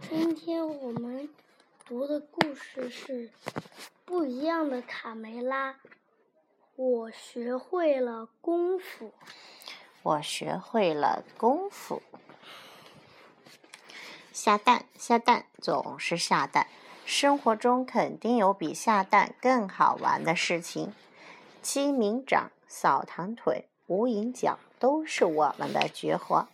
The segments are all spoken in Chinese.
今天我们读的故事是《不一样的卡梅拉》。我学会了功夫。我学会了功夫。下蛋，下蛋，总是下蛋。生活中肯定有比下蛋更好玩的事情。鸡鸣掌、扫堂腿、无影脚都是我们的绝活。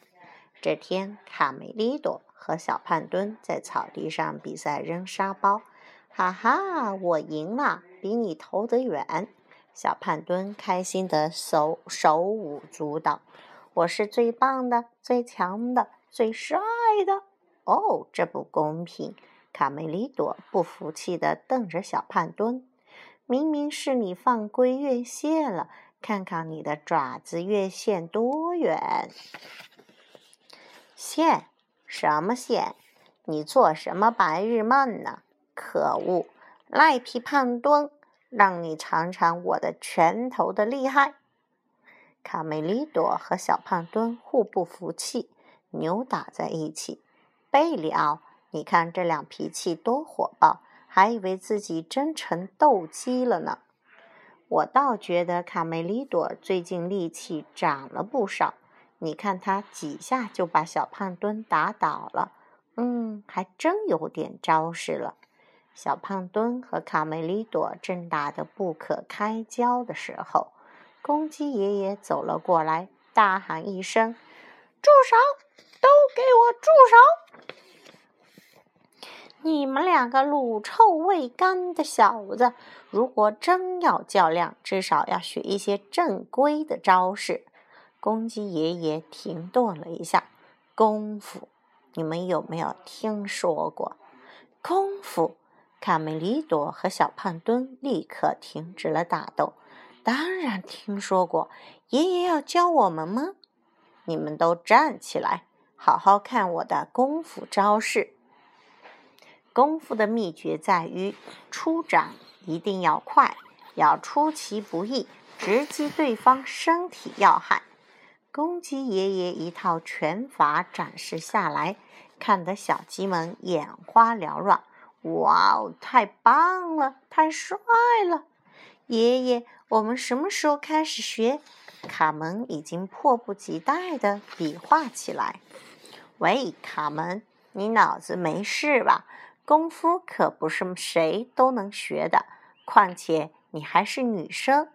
这天，卡梅利多和小胖墩在草地上比赛扔沙包。哈哈，我赢了，比你投得远。小胖墩开心的手手舞足蹈。我是最棒的、最强的、最帅的。哦，这不公平！卡梅利多不服气地瞪着小胖墩。明明是你犯规越线了，看看你的爪子越线多远！线？什么线？你做什么白日梦呢？可恶！赖皮胖墩，让你尝尝我的拳头的厉害！卡梅利多和小胖墩互不服气，扭打在一起。贝里奥，你看这俩脾气多火爆，还以为自己真成斗鸡了呢。我倒觉得卡梅利多最近力气长了不少，你看他几下就把小胖墩打倒了，嗯，还真有点招式了。小胖墩和卡梅利多正打得不可开交的时候，公鸡爷爷走了过来，大喊一声：“住手！都给我住手！”你们两个卤臭未干的小子，如果真要较量，至少要学一些正规的招式。公鸡爷爷停顿了一下，功夫，你们有没有听说过？功夫？卡梅利多和小胖墩立刻停止了打斗。当然听说过，爷爷要教我们吗？你们都站起来，好好看我的功夫招式。功夫的秘诀在于出掌一定要快，要出其不意，直击对方身体要害。公鸡爷爷一套拳法展示下来，看得小鸡们眼花缭乱。哇哦，太棒了，太帅了！爷爷，我们什么时候开始学？卡门已经迫不及待地比划起来。喂，卡门，你脑子没事吧？功夫可不是谁都能学的，况且你还是女生。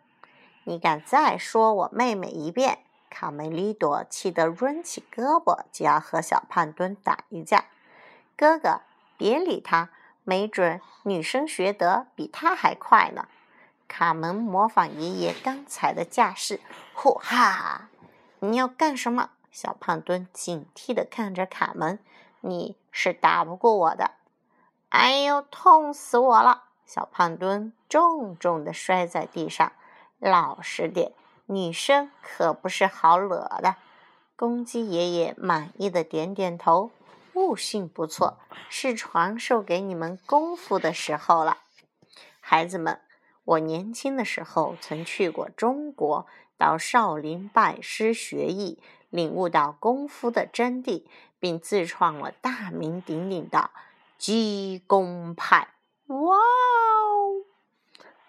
你敢再说我妹妹一遍，卡梅利多气得抡起胳膊就要和小胖墩打一架。哥哥，别理他，没准女生学得比他还快呢。卡门模仿爷爷刚才的架势，呼哈！你要干什么？小胖墩警惕地看着卡门，你是打不过我的。哎呦，痛死我了！小胖墩重重地摔在地上。老实点，女生可不是好惹的。公鸡爷爷满意的点点头，悟性不错，是传授给你们功夫的时候了。孩子们，我年轻的时候曾去过中国，到少林拜师学艺，领悟到功夫的真谛，并自创了大名鼎鼎的。鸡公派，哇！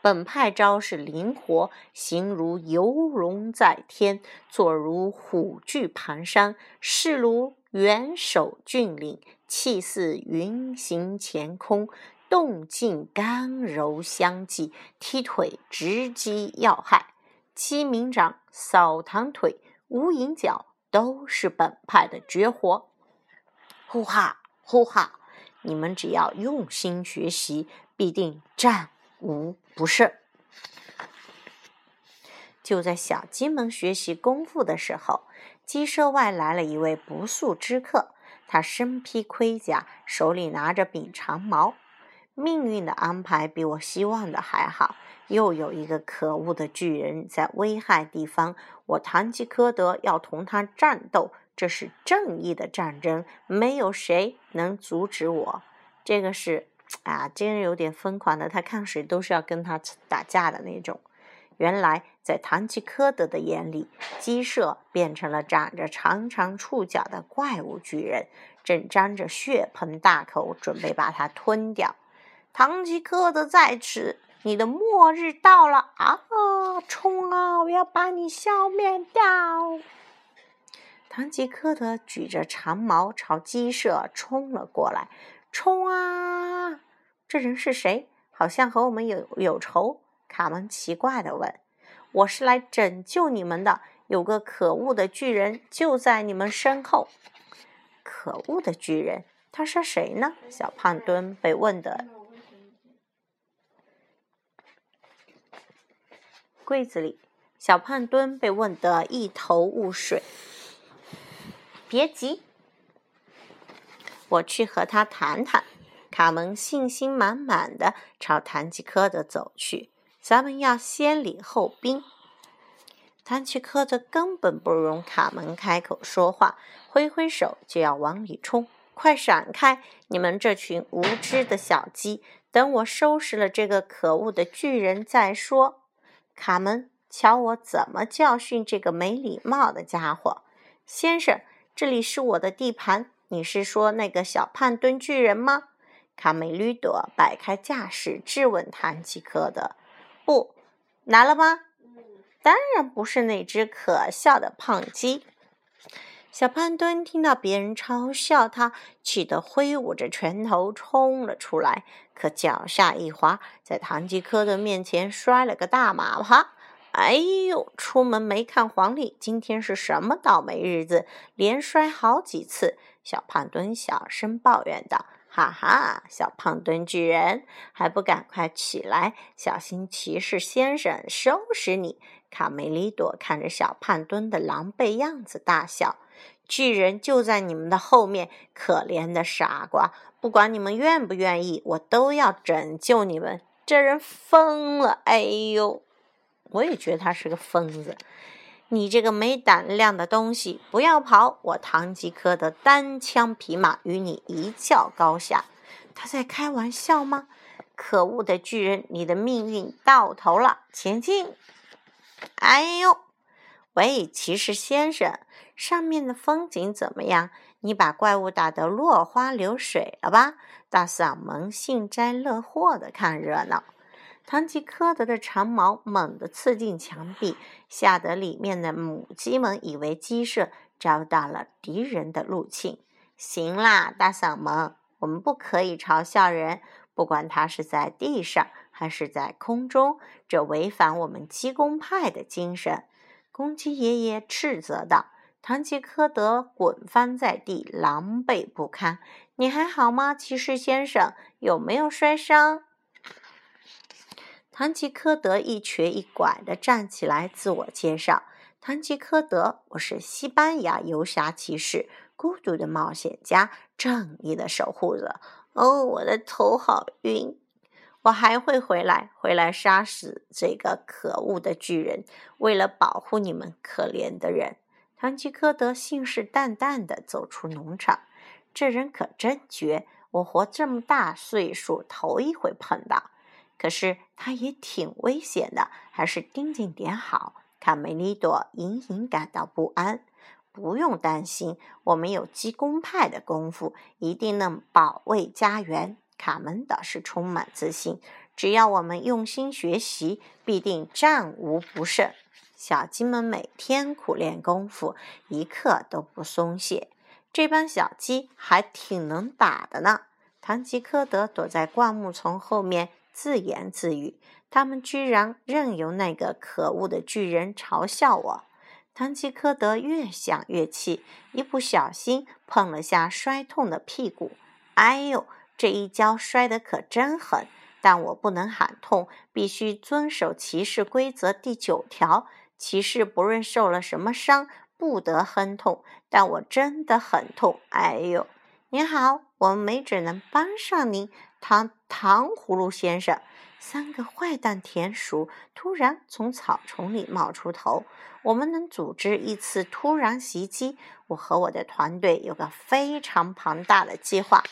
本派招式灵活，形如游龙在天，坐如虎踞盘山，势如元首峻岭，气似云行乾空，动静刚柔相济，踢腿直击要害。鸡鸣掌、扫堂腿、无影脚都是本派的绝活。呼哈，呼哈！你们只要用心学习，必定战无不胜。就在小鸡们学习功夫的时候，鸡舍外来了一位不速之客。他身披盔甲，手里拿着柄长矛。命运的安排比我希望的还好，又有一个可恶的巨人在危害地方，我堂吉诃德要同他战斗。这是正义的战争，没有谁能阻止我。这个是啊，这人有点疯狂的，他看谁都是要跟他打架的那种。原来在唐吉诃德的眼里，鸡舍变成了长着长长触角的怪物巨人，正张着血盆大口，准备把它吞掉。唐吉诃德在此，你的末日到了啊！冲啊！我要把你消灭掉！唐吉诃德举着长矛朝鸡舍冲了过来。冲啊！这人是谁？好像和我们有有仇。卡门奇怪的问：“我是来拯救你们的。有个可恶的巨人就在你们身后。”可恶的巨人，他是谁呢？小胖墩被问的。柜子里，小胖墩被问得一头雾水。别急，我去和他谈谈。卡门信心满满的朝唐吉诃德走去。咱们要先礼后兵。唐吉诃德根本不容卡门开口说话，挥挥手就要往里冲。快闪开！你们这群无知的小鸡！等我收拾了这个可恶的巨人再说。卡门，瞧我怎么教训这个没礼貌的家伙！先生，这里是我的地盘。你是说那个小胖墩巨人吗？卡梅吕多摆开架势质问唐吉诃德：“不，拿了吗？当然不是那只可笑的胖鸡。”小胖墩听到别人嘲笑他，气得挥舞着拳头冲了出来，可脚下一滑，在唐吉诃德面前摔了个大马趴。哎呦！出门没看黄历，今天是什么倒霉日子？连摔好几次。小胖墩小声抱怨道：“哈哈，小胖墩巨人，还不赶快起来，小心骑士先生收拾你！”卡梅利多看着小胖墩的狼狈样子，大笑。巨人就在你们的后面，可怜的傻瓜！不管你们愿不愿意，我都要拯救你们。这人疯了！哎呦，我也觉得他是个疯子。你这个没胆量的东西，不要跑！我堂吉诃德单枪匹马与你一较高下。他在开玩笑吗？可恶的巨人，你的命运到头了！前进！哎呦，喂，骑士先生。上面的风景怎么样？你把怪物打得落花流水了吧？大嗓门幸灾乐祸的看热闹。唐吉诃德的长矛猛地刺进墙壁，吓得里面的母鸡们以为鸡舍遭到了敌人的入侵。行啦，大嗓门，我们不可以嘲笑人，不管他是在地上还是在空中，这违反我们鸡公派的精神。公鸡爷爷斥责道。唐吉诃德滚翻在地，狼狈不堪。你还好吗，骑士先生？有没有摔伤？唐吉诃德一瘸一拐地站起来，自我介绍：“唐吉诃德，我是西班牙游侠骑士，孤独的冒险家，正义的守护者。”哦，我的头好晕！我还会回来，回来杀死这个可恶的巨人，为了保护你们可怜的人。唐吉诃德信誓旦旦地走出农场，这人可真绝！我活这么大岁数，头一回碰到。可是他也挺危险的，还是盯紧点好。卡梅利多隐隐感到不安。不用担心，我们有鸡公派的功夫，一定能保卫家园。卡门倒是充满自信，只要我们用心学习，必定战无不胜。小鸡们每天苦练功夫，一刻都不松懈。这帮小鸡还挺能打的呢。唐吉诃德躲在灌木丛后面自言自语：“他们居然任由那个可恶的巨人嘲笑我。”唐吉诃德越想越气，一不小心碰了下摔痛的屁股。哎呦，这一跤摔得可真狠！但我不能喊痛，必须遵守骑士规则第九条。骑士不论受了什么伤，不得哼痛。但我真的很痛，哎呦！您好，我们没准能帮上您，糖糖葫芦先生。三个坏蛋田鼠突然从草丛里冒出头。我们能组织一次突然袭击。我和我的团队有个非常庞大的计划。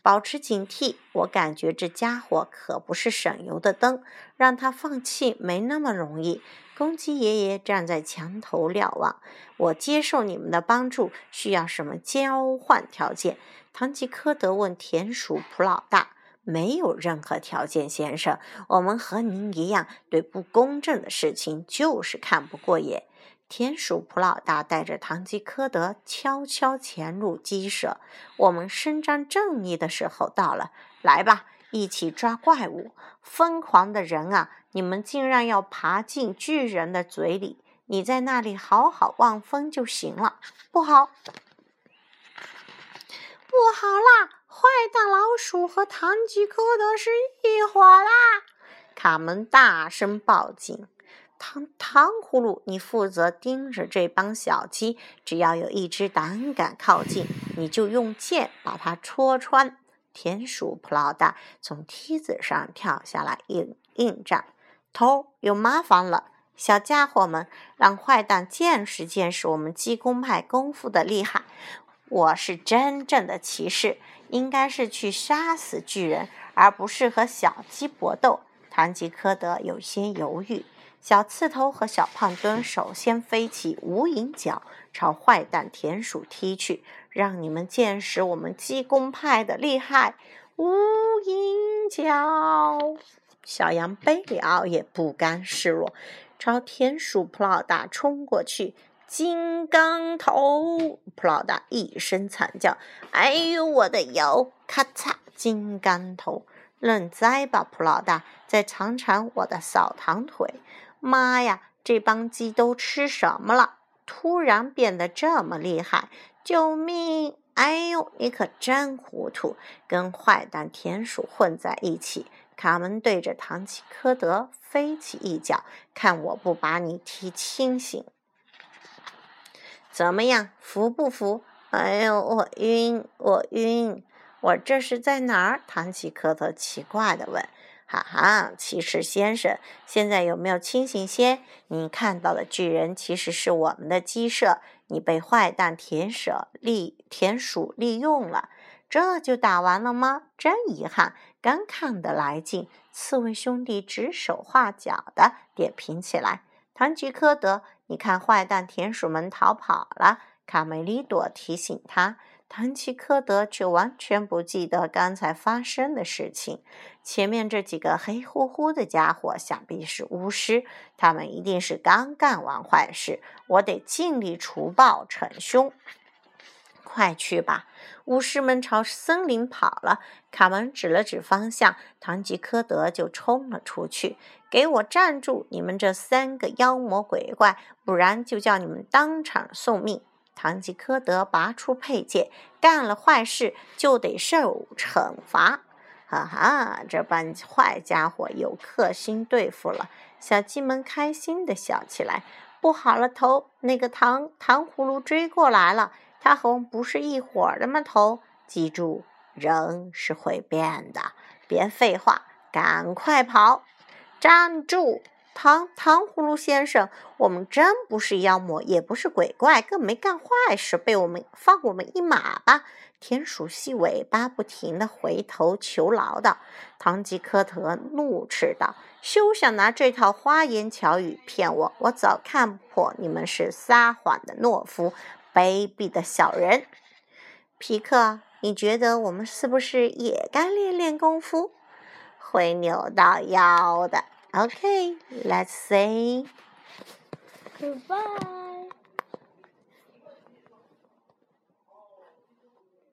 保持警惕，我感觉这家伙可不是省油的灯，让他放弃没那么容易。公鸡爷爷站在墙头瞭望。我接受你们的帮助，需要什么交换条件？唐吉诃德问田鼠普老大：“没有任何条件，先生。我们和您一样，对不公正的事情就是看不过眼。”田鼠普老大带着唐吉诃德悄悄潜入鸡舍。我们伸张正义的时候到了，来吧，一起抓怪物！疯狂的人啊，你们竟然要爬进巨人的嘴里！你在那里好好望风就行了。不好，不好！和唐吉诃德是一伙啦！卡门大声报警。糖糖葫芦，你负责盯着这帮小鸡，只要有一只胆敢靠近，你就用剑把它戳穿。田鼠普老大从梯子上跳下来应应战，头有麻烦了，小家伙们，让坏蛋见识见识我们鸡公派功夫的厉害。我是真正的骑士，应该是去杀死巨人，而不是和小鸡搏斗。唐吉诃德有些犹豫。小刺头和小胖墩首先飞起无影脚，朝坏蛋田鼠踢去，让你们见识我们鸡公派的厉害！无影脚，小羊贝里奥也不甘示弱，朝田鼠普老大冲过去。金刚头，普老大一声惨叫：“哎呦，我的腰！”咔嚓，金刚头，认栽吧，普老大，再尝尝我的扫堂腿。妈呀！这帮鸡都吃什么了？突然变得这么厉害！救命！哎呦，你可真糊涂，跟坏蛋田鼠混在一起！卡门对着唐吉诃德飞起一脚，看我不把你踢清醒！怎么样，服不服？哎呦，我晕，我晕！我这是在哪儿？唐吉诃德奇怪的问。哈哈，骑士先生，现在有没有清醒些？你看到的巨人其实是我们的鸡舍，你被坏蛋田舍利田鼠利用了，这就打完了吗？真遗憾，刚看得来劲，刺猬兄弟指手画脚的点评起来。唐吉诃德，你看坏蛋田鼠们逃跑了，卡梅利多提醒他。唐吉诃德却完全不记得刚才发生的事情。前面这几个黑乎乎的家伙，想必是巫师，他们一定是刚干完坏事。我得尽力除暴惩凶。快去吧！巫师们朝森林跑了。卡门指了指方向，唐吉诃德就冲了出去。给我站住！你们这三个妖魔鬼怪，不然就叫你们当场送命！唐吉诃德拔出佩剑，干了坏事就得受惩罚。哈哈，这帮坏家伙有克星对付了。小鸡们开心地笑起来。不好了，头，那个糖糖葫芦追过来了。他和我们不是一伙的吗？头，记住，人是会变的。别废话，赶快跑！站住！糖糖葫芦先生，我们真不是妖魔，也不是鬼怪，更没干坏事，被我们放我们一马吧！田鼠细尾巴不停地回头求饶道。唐吉诃德怒斥道：“休想拿这套花言巧语骗我！我早看破你们是撒谎的懦夫，卑鄙的小人！”皮克，你觉得我们是不是也该练练功夫？会扭到腰的。OK，Let's say goodbye.